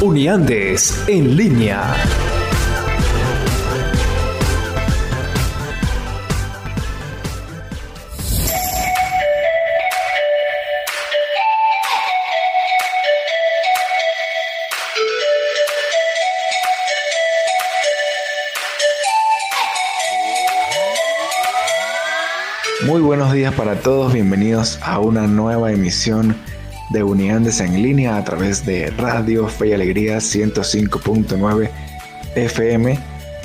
Uniandes en línea. Muy buenos días para todos, bienvenidos a una nueva emisión de Unidades en línea a través de Radio Fe y Alegría 105.9 FM.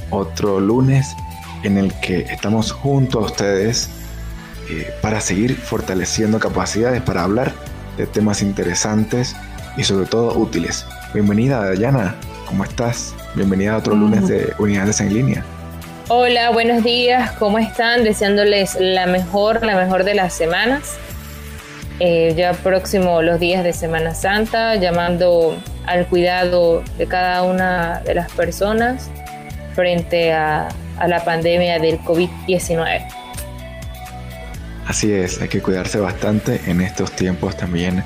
Otro lunes en el que estamos junto a ustedes eh, para seguir fortaleciendo capacidades, para hablar de temas interesantes y sobre todo útiles. Bienvenida Dayana, ¿cómo estás? Bienvenida a otro lunes de Unidades en línea. Hola, buenos días, ¿cómo están? Deseándoles la mejor, la mejor de las semanas. Eh, ya próximo los días de Semana Santa, llamando al cuidado de cada una de las personas frente a, a la pandemia del COVID-19. Así es, hay que cuidarse bastante en estos tiempos también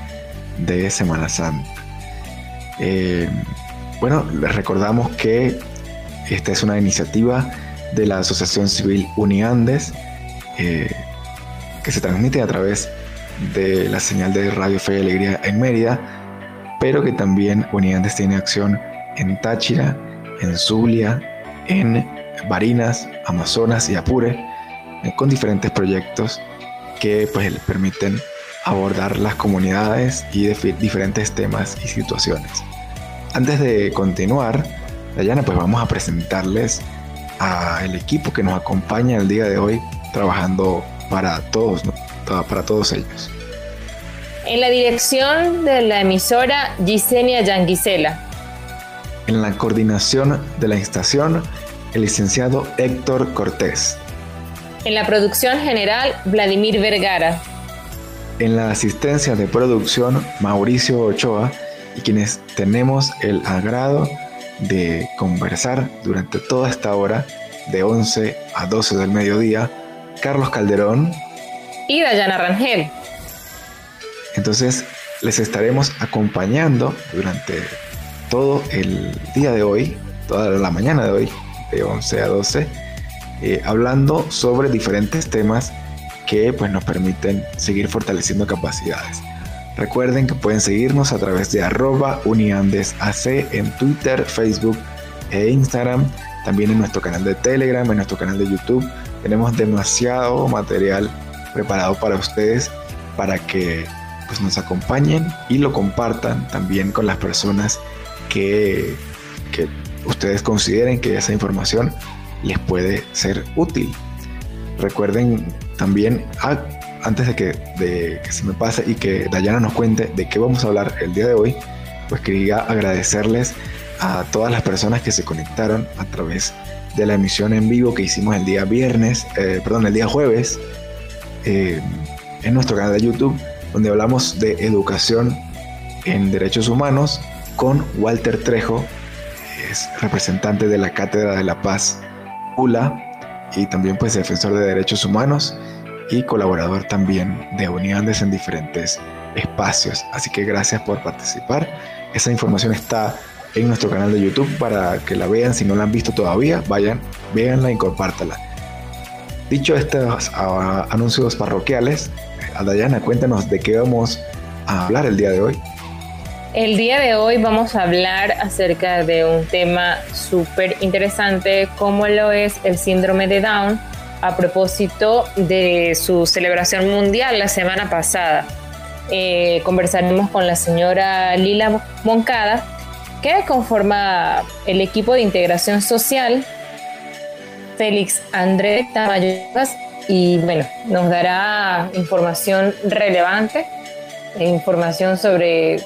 de Semana Santa. Eh, bueno, les recordamos que esta es una iniciativa de la Asociación Civil Uniandes, eh, que se transmite a través de la señal de Radio Fe y Alegría en Mérida, pero que también Uniandes tiene acción en Táchira, en Zulia, en Barinas, Amazonas y Apure, eh, con diferentes proyectos que pues, les permiten abordar las comunidades y diferentes temas y situaciones. Antes de continuar, Dayana, pues vamos a presentarles al equipo que nos acompaña el día de hoy trabajando para todos, para todos ellos. En la dirección de la emisora Gisenia Yanguisela. En la coordinación de la estación, el licenciado Héctor Cortés. En la producción general, Vladimir Vergara. En la asistencia de producción, Mauricio Ochoa, y quienes tenemos el agrado de conversar durante toda esta hora, de 11 a 12 del mediodía, Carlos Calderón y Dayana Rangel. Entonces, les estaremos acompañando durante todo el día de hoy, toda la mañana de hoy, de 11 a 12, eh, hablando sobre diferentes temas que pues, nos permiten seguir fortaleciendo capacidades. Recuerden que pueden seguirnos a través de arroba uniandesac en Twitter, Facebook e Instagram. También en nuestro canal de Telegram, en nuestro canal de YouTube. Tenemos demasiado material preparado para ustedes para que pues, nos acompañen y lo compartan también con las personas que, que ustedes consideren que esa información les puede ser útil. Recuerden también, ah, antes de que, se me pase y que Dayana nos cuente de qué vamos a hablar el día de hoy, pues quería agradecerles a todas las personas que se conectaron a través de la emisión en vivo que hicimos el día viernes, eh, perdón, el día jueves, eh, en nuestro canal de YouTube, donde hablamos de educación en derechos humanos con Walter Trejo, es representante de la Cátedra de la Paz ULA y también pues defensor de derechos humanos y colaborador también de Unidades en diferentes espacios. Así que gracias por participar. Esa información está en nuestro canal de YouTube para que la vean. Si no la han visto todavía, vayan, véanla y compártala. Dicho estos uh, anuncios parroquiales, Adayana, cuéntanos de qué vamos a hablar el día de hoy. El día de hoy vamos a hablar acerca de un tema súper interesante como lo es el síndrome de Down a propósito de su celebración mundial la semana pasada. Eh, conversaremos con la señora Lila Moncada, que conforma el equipo de integración social, Félix André Tamayogas, y bueno, nos dará información relevante, información sobre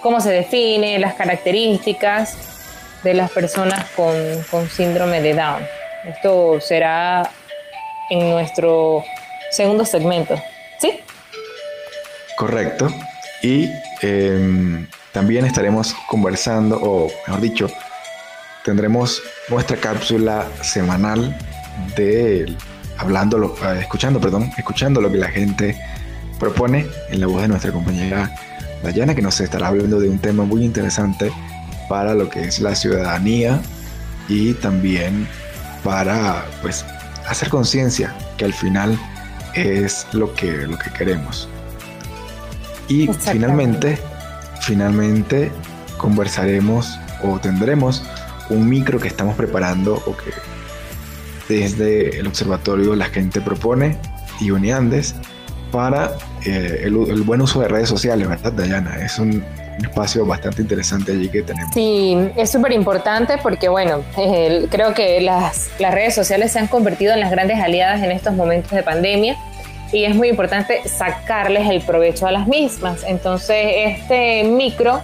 cómo se define, las características de las personas con, con síndrome de Down. Esto será en nuestro segundo segmento, ¿sí? Correcto. Y em, también estaremos conversando, o mejor dicho, tendremos nuestra cápsula semanal de hablando, eh, escuchando, perdón, escuchando lo que la gente propone en la voz de nuestra compañera Dayana, que nos estará hablando de un tema muy interesante para lo que es la ciudadanía y también para pues hacer conciencia que al final es lo que, lo que queremos. Y finalmente, finalmente conversaremos o tendremos un micro que estamos preparando o que desde el observatorio la gente propone y Uniandes para eh, el, buen uso de redes sociales, ¿verdad, Dayana? Es un, espacio bastante interesante allí que tenemos. Sí, es súper importante porque, bueno, creo que las, las redes sociales se han convertido en las grandes aliadas en estos momentos de pandemia y es muy importante sacarles el provecho a las mismas. Entonces, este micro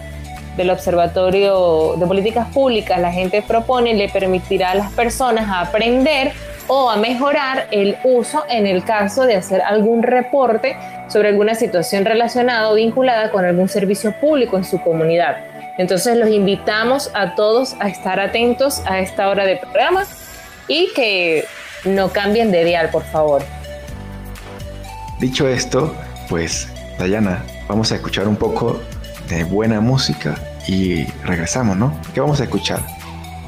del Observatorio de Políticas Públicas, la gente propone, le permitirá a las personas aprender o a mejorar el uso en el caso de hacer algún reporte sobre alguna situación relacionada o vinculada con algún servicio público en su comunidad. Entonces los invitamos a todos a estar atentos a esta hora de programa y que no cambien de dial, por favor. Dicho esto, pues Dayana, vamos a escuchar un poco de buena música y regresamos, ¿no? ¿Qué vamos a escuchar?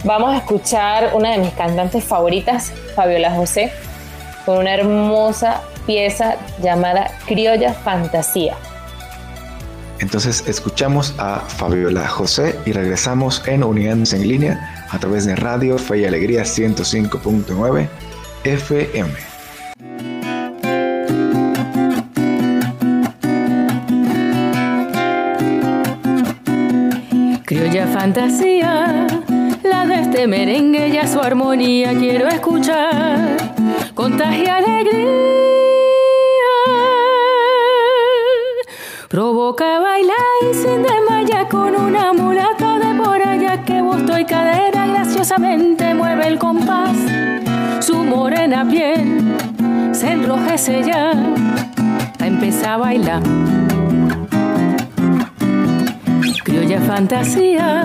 Vamos a escuchar una de mis cantantes favoritas, Fabiola José, con una hermosa pieza llamada Criolla Fantasía. Entonces escuchamos a Fabiola José y regresamos en Unidades en línea a través de Radio Fe y Alegría 105.9 FM. Fantasía, la de este merengue y a su armonía quiero escuchar, contagia alegría, provoca bailar y sin desmaya con una mulata de por allá que busto y cadera graciosamente mueve el compás, su morena piel se enrojece ya, a empezar a bailar criolla fantasía,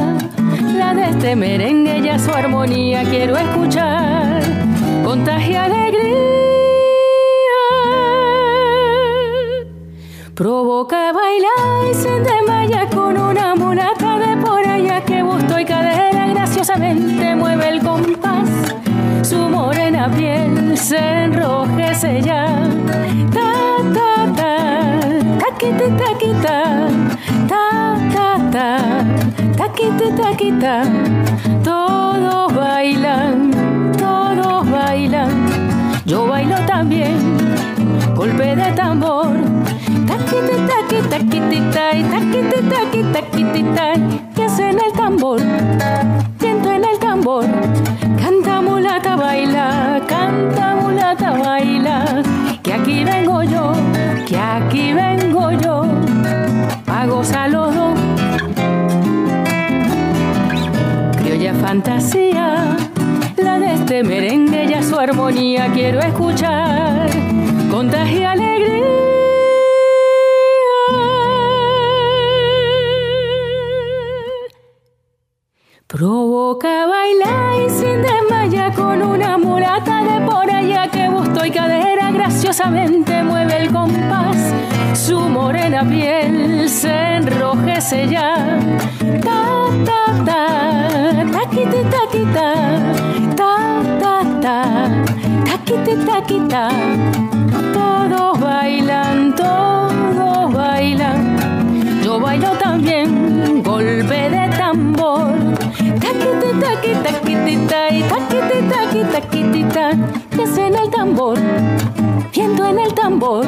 la de este merengue y a su armonía quiero escuchar, contagia alegría, provoca bailar y se desmaya con una mulata de por allá que busto y cadera graciosamente mueve el compás, su morena piel se enrojece ya, ta ta ta, taquita taquita, taquita, taquita, todos bailan, todos bailan, yo bailo también, golpe de tambor, taquita, taquita, taquitita, taquita, taquita, taquitita, hace en el tambor, viento en el tambor, canta mulata, baila, canta mulata, baila, que aquí vengo yo, que aquí vengo yo, a gozar merengue y su armonía quiero escuchar, contagia alegría. Provoca bailar y sin desmaya con una mulata de por allá que busto y cadera graciosamente mueve el compás. Su morena piel se enrojece ya. Ta, ta, ta, taquita, ta, ta, ta, taquiti, taquita. Todos bailan, todos bailan. Yo bailo también, golpe de tambor. Taquiti, taquiti, taquiti, taquiti, taquiti, taquiti, taquiti, en el tambor viento en el tambor,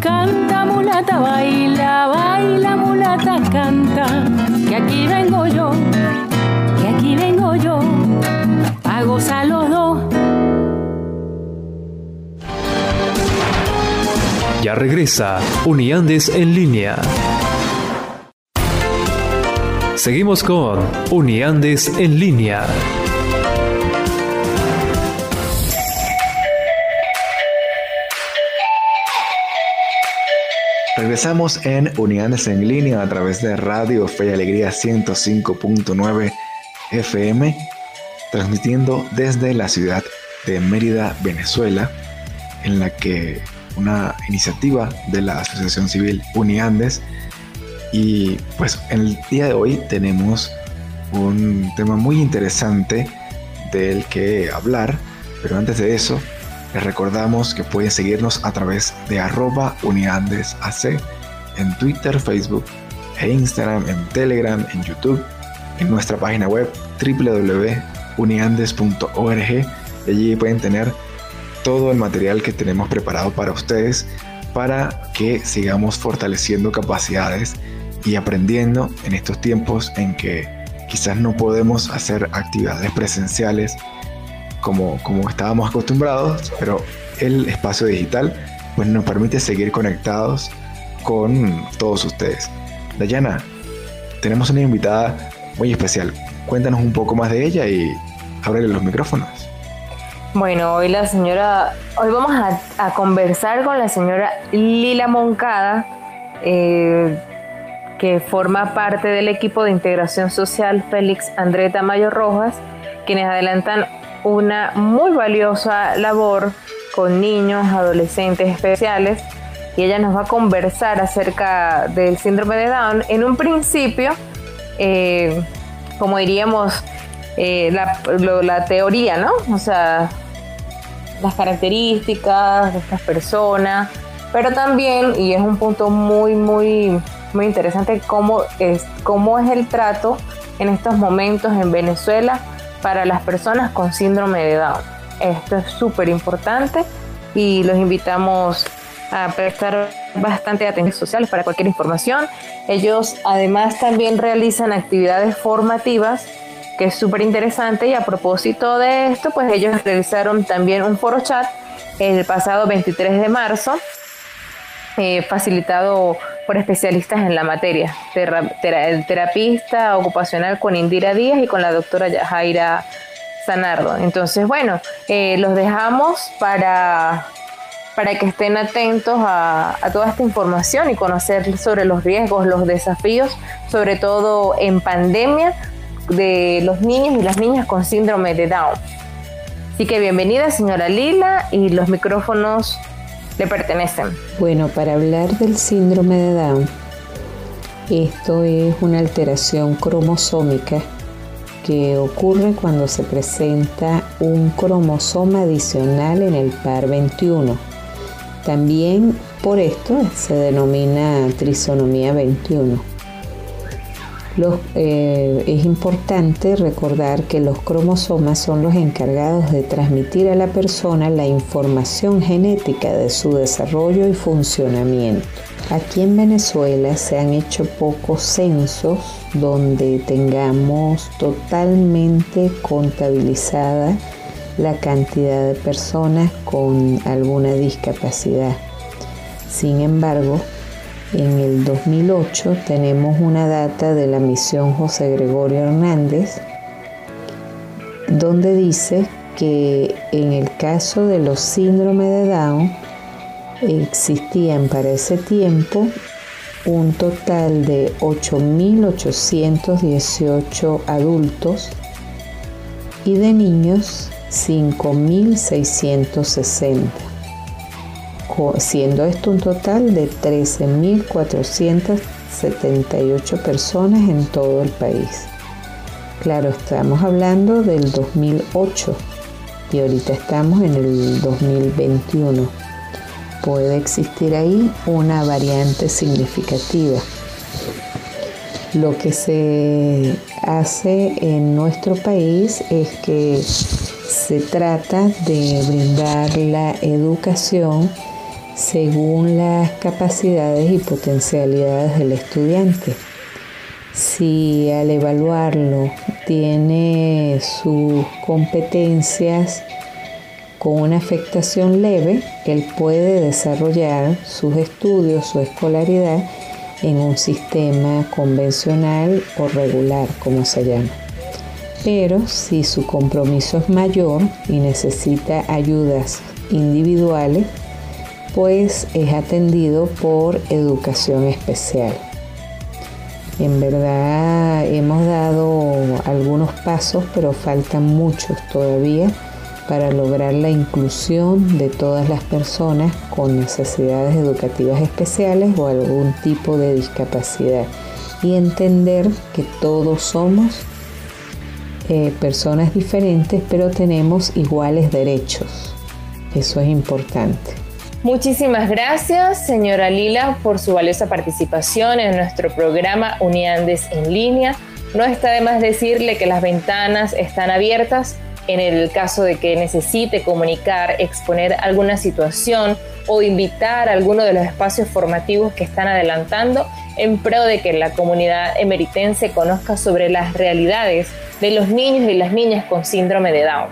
canta mulata, baila, baila mulata, canta, que aquí vengo yo, que aquí vengo yo, a los dos. Ya regresa Uniandes en línea. Seguimos con Uniandes en línea. Regresamos en Unidades en línea a través de Radio Fe y Alegría 105.9 FM, transmitiendo desde la ciudad de Mérida, Venezuela, en la que una iniciativa de la Asociación Civil Uniandes y pues en el día de hoy tenemos un tema muy interesante del que hablar, pero antes de eso les recordamos que pueden seguirnos a través de arroba uniandesac en Twitter, Facebook e Instagram, en Telegram, en YouTube, en nuestra página web www.uniandes.org. Allí pueden tener todo el material que tenemos preparado para ustedes para que sigamos fortaleciendo capacidades y aprendiendo en estos tiempos en que quizás no podemos hacer actividades presenciales como, como estábamos acostumbrados, pero el espacio digital pues nos permite seguir conectados con todos ustedes. Dayana, tenemos una invitada muy especial. Cuéntanos un poco más de ella y ábrele los micrófonos. Bueno, hoy la señora, hoy vamos a, conversar con la señora Lila Moncada, eh, que forma parte del equipo de integración social Félix André Tamayo Rojas, quienes adelantan una muy valiosa labor con niños, adolescentes especiales y ella nos va a conversar acerca del síndrome de Down. En un principio, eh, como diríamos, eh, la, teoría, ¿no? O sea, las características de estas personas, pero también, y es un punto muy, muy, muy interesante, cómo es, cómo es el trato en estos momentos en Venezuela para las personas con síndrome de Down. Esto es súper importante y los invitamos a prestar bastante atención social para cualquier información. Ellos además también realizan actividades formativas que es súper interesante y a propósito de esto, pues ellos realizaron también un foro chat el pasado 23 de marzo, eh, facilitado por especialistas en la materia, el terapista ocupacional con Indira Díaz y con la doctora Jaira Sanardo. Entonces, bueno, eh, los dejamos para, para que estén atentos a, toda esta información y conocer sobre los riesgos, los desafíos, sobre todo en pandemia, de los niños y las niñas con síndrome de Down. Así que bienvenida, señora Lila, y los micrófonos le pertenecen. Bueno, para hablar del síndrome de Down, esto es una alteración cromosómica que ocurre cuando se presenta un cromosoma adicional en el par 21. También por esto se denomina trisonomía 21. Eh, es importante recordar que los cromosomas son los encargados de transmitir a la persona la información genética de su desarrollo y funcionamiento. Aquí en Venezuela se han hecho pocos censos donde tengamos totalmente contabilizada la cantidad de personas con alguna discapacidad. Sin embargo, en el 2008 tenemos una data de la misión José Gregorio Hernández donde dice que en el caso de los síndromes de Down existían para ese tiempo un total de 8.818 adultos y de niños 5.660 siendo esto un total de 13.478 personas en todo el país. Claro, estamos hablando del 2008 y ahorita estamos en el 2021. Puede existir ahí una variante significativa. Lo que se hace en nuestro país es que se trata de brindar la educación según las capacidades y potencialidades del estudiante. Si al evaluarlo tiene sus competencias con una afectación leve, él puede desarrollar sus estudios, su escolaridad en un sistema convencional o regular, como se llama. Pero si su compromiso es mayor y necesita ayudas individuales, pues es atendido por educación especial. En verdad hemos dado algunos pasos, pero faltan muchos todavía para lograr la inclusión de todas las personas con necesidades educativas especiales o algún tipo de discapacidad y entender que todos somos eh, personas diferentes pero tenemos iguales derechos. Eso es importante. Muchísimas gracias, señora Lila, por su valiosa participación en nuestro programa Uniandes en línea. No está de más decirle que las ventanas están abiertas en el caso de que necesite comunicar, exponer alguna situación o invitar a alguno de los espacios formativos que están adelantando en pro de que la comunidad emeritense conozca sobre las realidades de los niños y las niñas con síndrome de Down.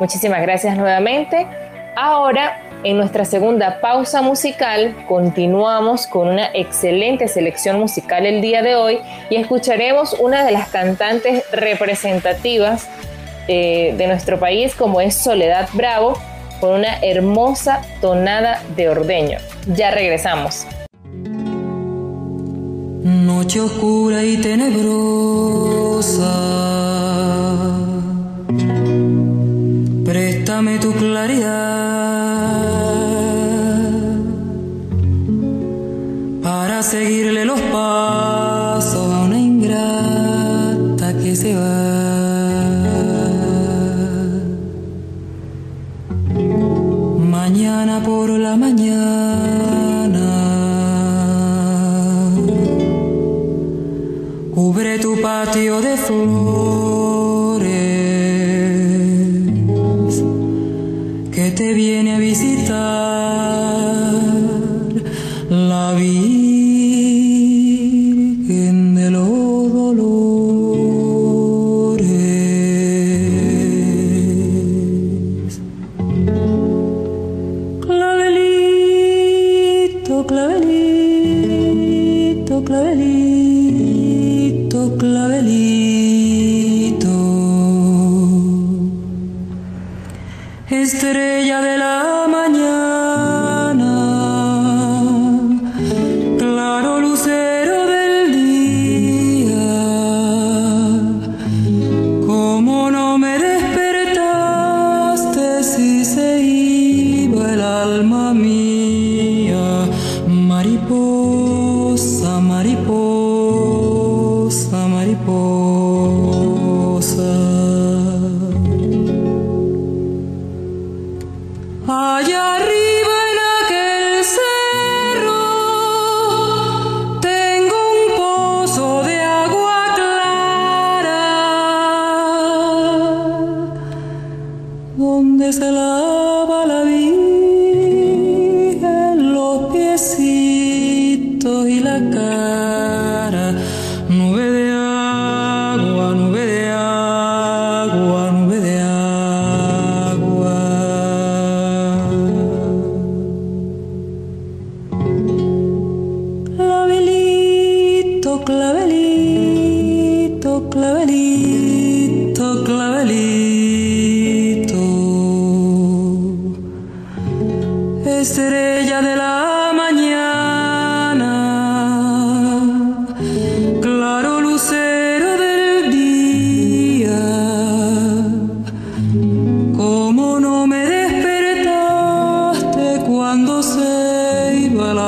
Muchísimas gracias nuevamente. Ahora en nuestra segunda pausa musical continuamos con una excelente selección musical el día de hoy y escucharemos una de las cantantes representativas eh, de nuestro país como es Soledad Bravo con una hermosa tonada de ordeño. Ya regresamos. Noche oscura y tenebrosa, préstame tu claridad seguirle los pasos a una ingrata que se va. Mañana por la mañana, cubre tu patio de flores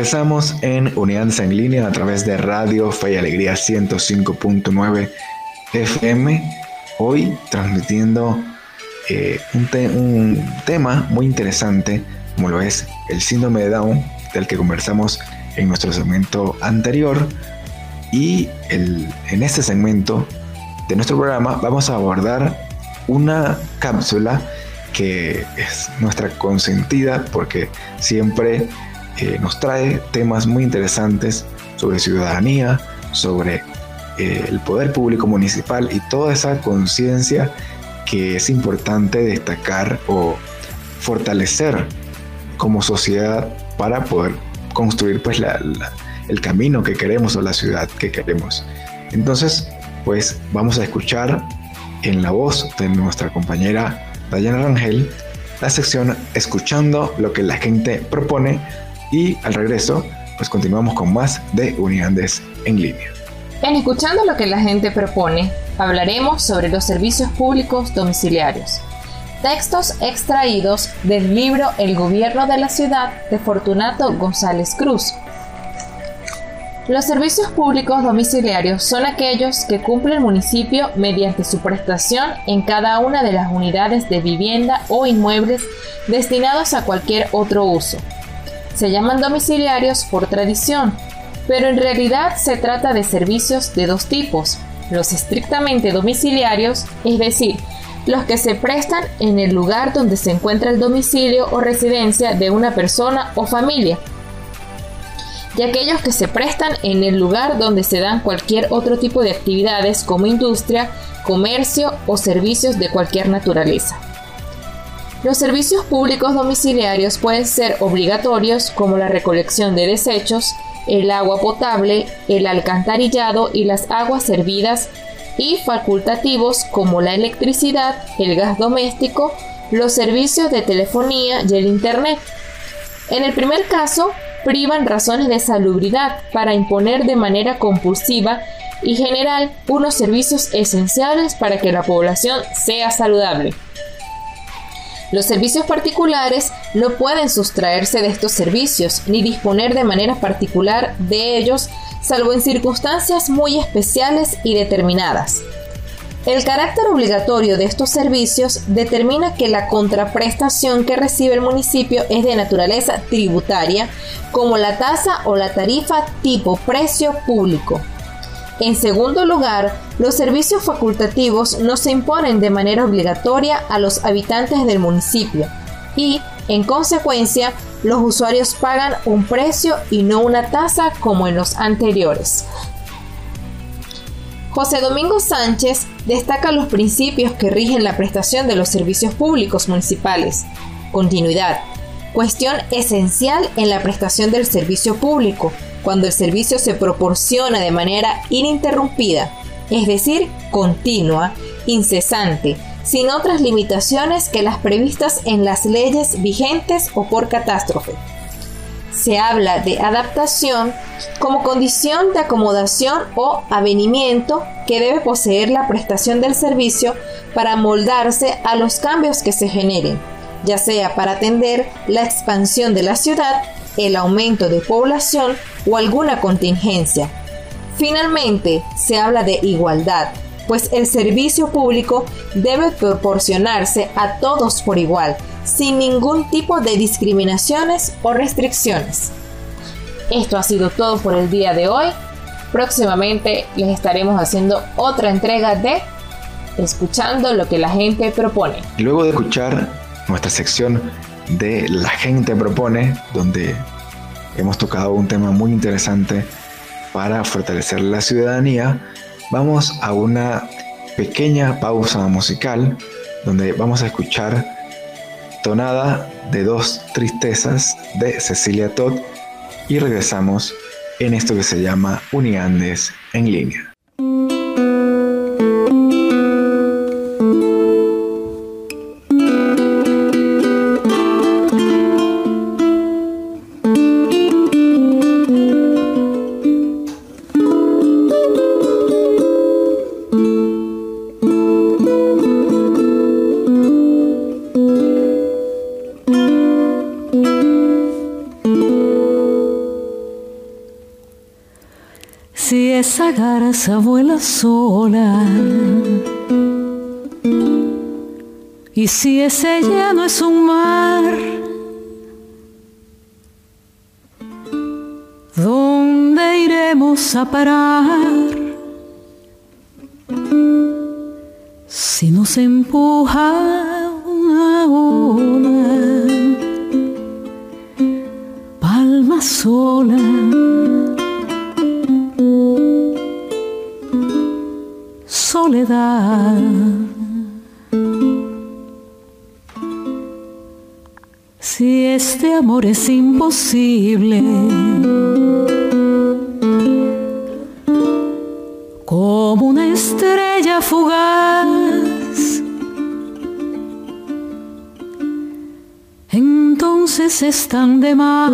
Regresamos en Uniandes en línea a través de Radio Fe y Alegría 105.9 FM. Hoy transmitiendo eh, un tema muy interesante como lo es el síndrome de Down, del que conversamos en nuestro segmento anterior y en este segmento de nuestro programa vamos a abordar una cápsula que es nuestra consentida porque siempre eh, nos trae temas muy interesantes sobre ciudadanía, sobre eh, el poder público municipal y toda esa conciencia que es importante destacar o fortalecer como sociedad para poder construir pues el camino que queremos o la ciudad que queremos. Entonces, pues vamos a escuchar en la voz de nuestra compañera Dayana Rangel la sección Escuchando lo que la gente propone y al regreso pues continuamos con más de Uniandes en línea. En Escuchando lo que la gente propone, hablaremos sobre los servicios públicos domiciliarios. Textos extraídos del libro El gobierno de la ciudad de Fortunato González Cruz. Los servicios públicos domiciliarios son aquellos que cumple el municipio mediante su prestación en cada una de las unidades de vivienda o inmuebles destinados a cualquier otro uso. Se llaman domiciliarios por tradición, pero en realidad se trata de servicios de dos tipos, los estrictamente domiciliarios, es decir, los que se prestan en el lugar donde se encuentra el domicilio o residencia de una persona o familia, y aquellos que se prestan en el lugar donde se dan cualquier otro tipo de actividades como industria, comercio o servicios de cualquier naturaleza. Los servicios públicos domiciliarios pueden ser obligatorios como la recolección de desechos, el agua potable, el alcantarillado y las aguas servidas y facultativos como la electricidad, el gas doméstico, los servicios de telefonía y el Internet. En el primer caso, privan razones de salubridad para imponer de manera compulsiva y general unos servicios esenciales para que la población sea saludable. Los servicios particulares no pueden sustraerse de estos servicios ni disponer de manera particular de ellos, salvo en circunstancias muy especiales y determinadas. El carácter obligatorio de estos servicios determina que la contraprestación que recibe el municipio es de naturaleza tributaria, como la tasa o la tarifa tipo precio público. En segundo lugar, los servicios facultativos no se imponen de manera obligatoria a los habitantes del municipio y, en consecuencia, los usuarios pagan un precio y no una tasa como en los anteriores. José Domingo Sánchez destaca los principios que rigen la prestación de los servicios públicos municipales. Continuidad. Cuestión esencial en la prestación del servicio público, cuando el servicio se proporciona de manera ininterrumpida, es decir, continua, incesante, sin otras limitaciones que las previstas en las leyes vigentes o por catástrofe. Se habla de adaptación como condición de acomodación o avenimiento que debe poseer la prestación del servicio para moldarse a los cambios que se generen, ya sea para atender la expansión de la ciudad, el aumento de población o alguna contingencia. Finalmente, se habla de igualdad, pues el servicio público debe proporcionarse a todos por igual, sin ningún tipo de discriminaciones o restricciones. Esto ha sido todo por el día de hoy. Próximamente les estaremos haciendo otra entrega de Escuchando lo que la gente propone. Luego de escuchar nuestra sección de La gente propone, donde hemos tocado un tema muy interesante para fortalecer la ciudadanía, vamos a una pequeña pausa musical donde vamos a escuchar Tonada de dos tristezas de Cecilia Todd y regresamos en esto que se llama Uniandes en línea. Garza vuela sola. Y si ese ya no es un mar, ¿Dónde iremos a parar? Si nos empuja amor es imposible, como una estrella fugaz, entonces están de más.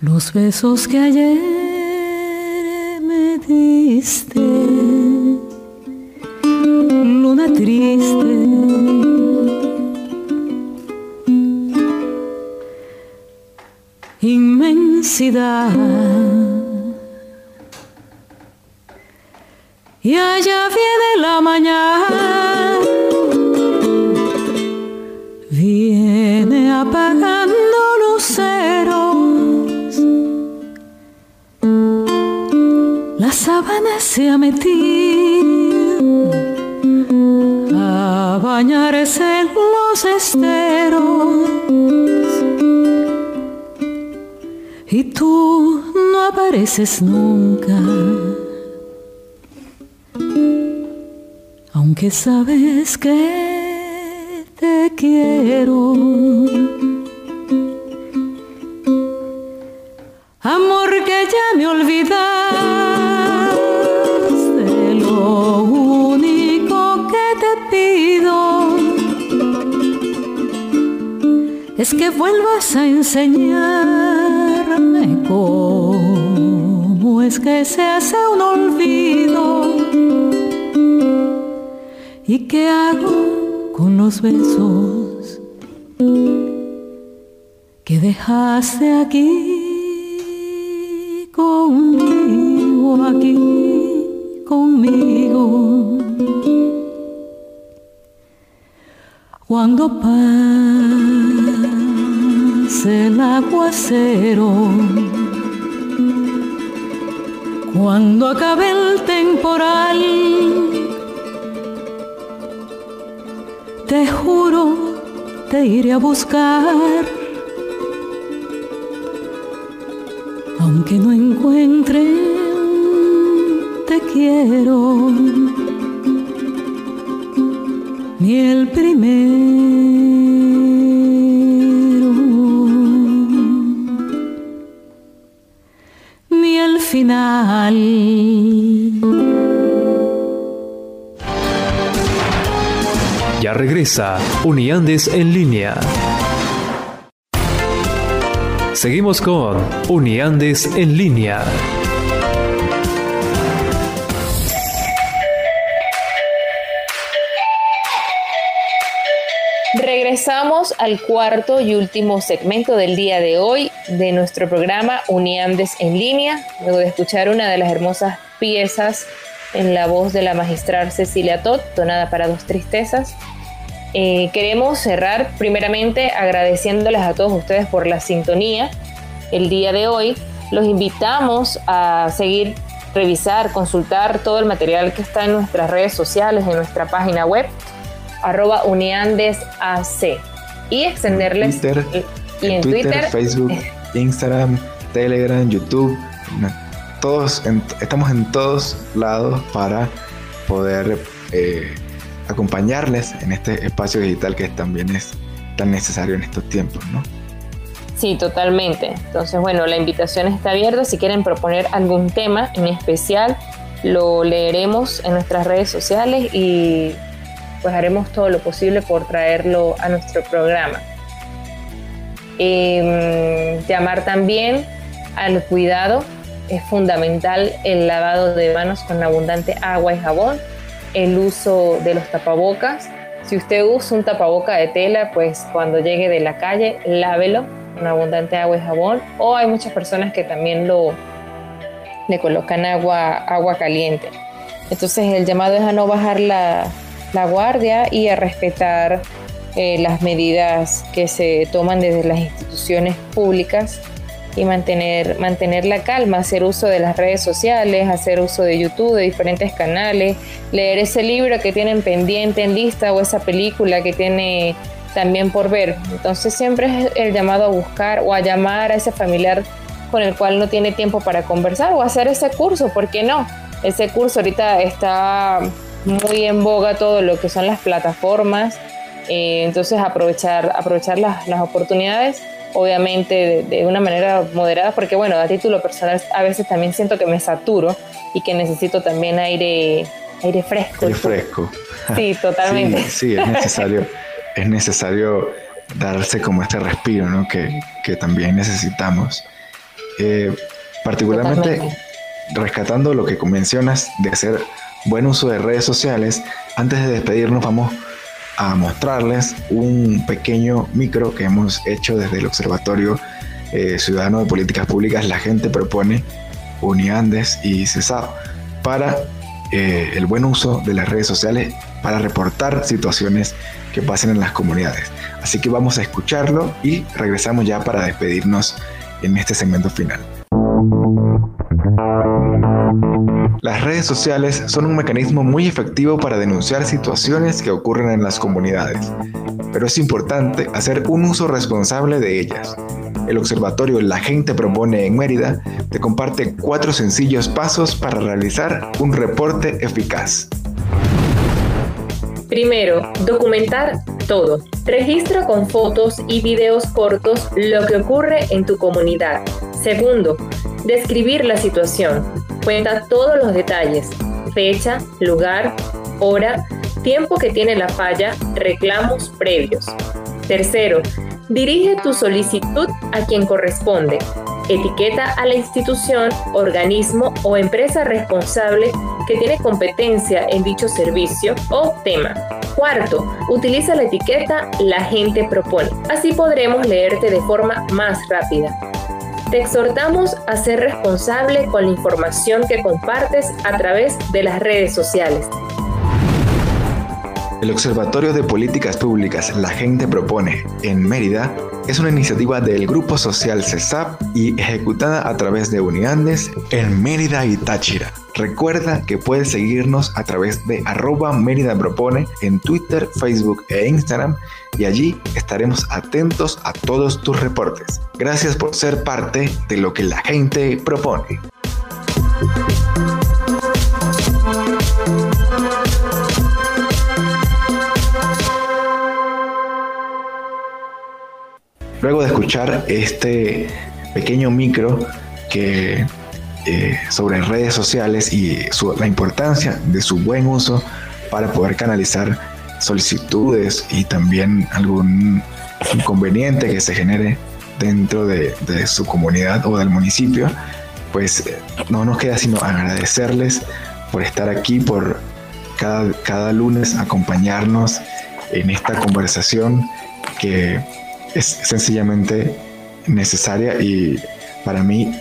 Los besos que ayer me diste. Luna triste. Inmensidad. Y allá viene la mañana, viene apagando luceros. La sábana se ha metido a bañarse en los esteros. Y tú no apareces nunca. Aunque sabes que te quiero. Amor que ya me olvidaste, lo único que te pido es que vuelvas a enseñarme cómo es que se hace un olvido y qué hago con los besos que dejaste aquí conmigo, aquí conmigo. Cuando pase el aguacero, cuando acabe el temporal, te juro, te iré a buscar. Aunque no encuentre, te quiero ni el primero, Ya regresa Uniandes en línea. Seguimos con Uniandes en línea. Regresamos al cuarto y último segmento del día de hoy de nuestro programa Uniandes en línea, luego de escuchar una de las hermosas piezas en la voz de la magistral Cecilia Todd, donada para dos tristezas. Eh, queremos cerrar primeramente agradeciéndoles a todos ustedes por la sintonía el día de hoy. Los invitamos a seguir, revisar, consultar todo el material que está en nuestras redes sociales, en nuestra página web arroba uniandesac y extenderles Twitter, y, en, Twitter, Twitter, Facebook, Instagram, Telegram, YouTube, todos en- estamos en todos lados para poder eh, acompañarles en este espacio digital que también es tan necesario en estos tiempos, ¿no? Sí, totalmente. Entonces, bueno, la invitación está abierta. Si quieren proponer algún tema en especial, lo leeremos en nuestras redes sociales y pues haremos todo lo posible por traerlo a nuestro programa. Eh, llamar también al cuidado. Es fundamental el lavado de manos con abundante agua y jabón, el uso de los tapabocas. Si usted usa un tapaboca de tela, pues cuando llegue de la calle, lávelo con abundante agua y jabón. O hay muchas personas que también lo le colocan agua, agua caliente. Entonces el llamado es a no bajar la, la guardia y a respetar eh, las medidas que se toman desde las instituciones públicas y mantener, mantener la calma, hacer uso de las redes sociales, hacer uso de YouTube, de diferentes canales, leer ese libro que tienen pendiente en lista o esa película que tiene también por ver. Entonces siempre es el llamado a buscar o a llamar a ese familiar con el cual no tiene tiempo para conversar o hacer ese curso, ¿por qué no? Ese curso ahorita está muy en boga todo lo que son las plataformas, eh, entonces aprovechar, aprovechar las, las oportunidades obviamente de, una manera moderada, porque bueno, a título personal a veces también siento que me saturo y que necesito también aire, aire fresco. Aire fresco. Sí, totalmente. sí, es necesario, es necesario darse como este respiro, ¿no? Que, que también necesitamos. Eh, particularmente rescatando lo que mencionas de hacer buen uso de redes sociales, antes de despedirnos vamos a mostrarles un pequeño micro que hemos hecho desde el Observatorio eh, Ciudadano de Políticas Públicas. La gente propone Uniandes y CESAP para eh, el buen uso de las redes sociales para reportar situaciones que pasen en las comunidades. Así que vamos a escucharlo y regresamos ya para despedirnos en este segmento final. Las redes sociales son un mecanismo muy efectivo para denunciar situaciones que ocurren en las comunidades, pero es importante hacer un uso responsable de ellas. El observatorio La Gente Propone en Mérida te comparte cuatro sencillos pasos para realizar un reporte eficaz. Primero, documentar todo. Registra con fotos y videos cortos lo que ocurre en tu comunidad. Segundo, describir la situación. Cuenta todos los detalles, fecha, lugar, hora, tiempo que tiene la falla, reclamos previos. Tercero, dirige tu solicitud a quien corresponde. Etiqueta a la institución, organismo o empresa responsable que tiene competencia en dicho servicio o tema. Cuarto, utiliza la etiqueta La gente propone. Así podremos leerte de forma más rápida. Te exhortamos a ser responsable con la información que compartes a través de las redes sociales. El Observatorio de Políticas Públicas La Gente Propone en Mérida es una iniciativa del Grupo Social CESAP y ejecutada a través de Uniandes en Mérida y Táchira. Recuerda que puedes seguirnos a través de arroba Mérida Propone en Twitter, Facebook e Instagram y allí estaremos atentos a todos tus reportes. Gracias por ser parte de lo que la gente propone. Luego de escuchar este pequeño micro que eh, sobre redes sociales y la importancia de su buen uso para poder canalizar solicitudes y también algún inconveniente que se genere dentro de, su comunidad o del municipio, pues eh, no nos queda sino agradecerles por estar aquí, por cada, cada lunes acompañarnos en esta conversación que es sencillamente necesaria y para mí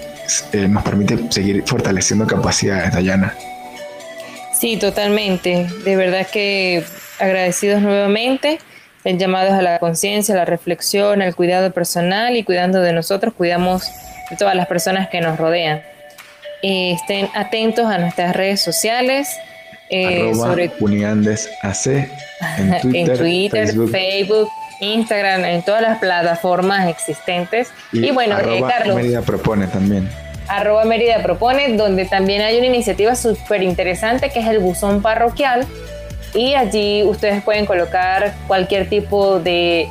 eh, nos permite seguir fortaleciendo capacidades, Dayana. Sí, totalmente. De verdad que agradecidos nuevamente. El llamado es a la conciencia, a la reflexión, al cuidado personal y cuidando de nosotros, cuidamos de todas las personas que nos rodean. Eh, estén atentos a nuestras redes sociales. Eh, sobre AC en Twitter, Facebook Instagram, en todas las plataformas existentes. Y, bueno, eh, Carlos. Mérida propone también. Arroba Mérida propone, donde también hay una iniciativa súper interesante que es el buzón parroquial. Y allí ustedes pueden colocar cualquier tipo de,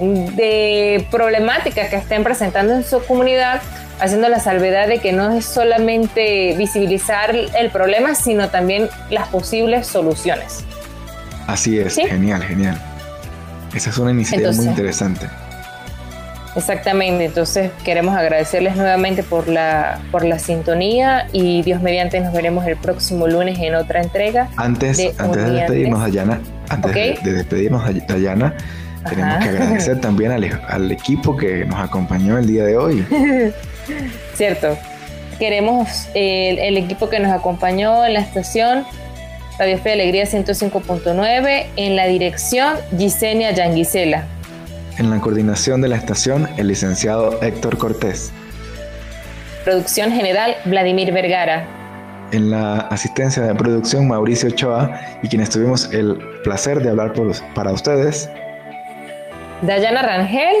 de problemática que estén presentando en su comunidad, haciendo la salvedad de que no es solamente visibilizar el problema, sino también las posibles soluciones. Así es, genial, genial. Esa es una iniciativa muy interesante. Exactamente, entonces queremos agradecerles nuevamente por la, por la sintonía y Dios mediante nos veremos el próximo lunes en otra entrega. Antes de, antes de despedirnos, Dayana, antes de, despedirnos, Dayana, tenemos que agradecer también al, equipo que nos acompañó el día de hoy. Cierto, queremos el, el equipo que nos acompañó en la estación Radio Fe Alegría 105.9. En la dirección, Gisenia Yanguisela. En la coordinación de la estación, el licenciado Héctor Cortés. Producción general, Vladimir Vergara. En la asistencia de producción, Mauricio Ochoa, y quienes tuvimos el placer de hablar para ustedes, Dayana Rangel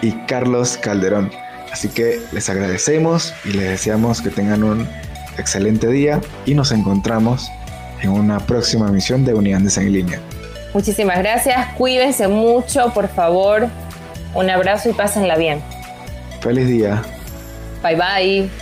y Carlos Calderón. Así que les agradecemos y les deseamos que tengan un excelente día y nos encontramos en una próxima emisión de Unidades en Línea. Muchísimas gracias, cuídense mucho, por favor. Un abrazo y pásenla bien. Feliz día. Bye bye.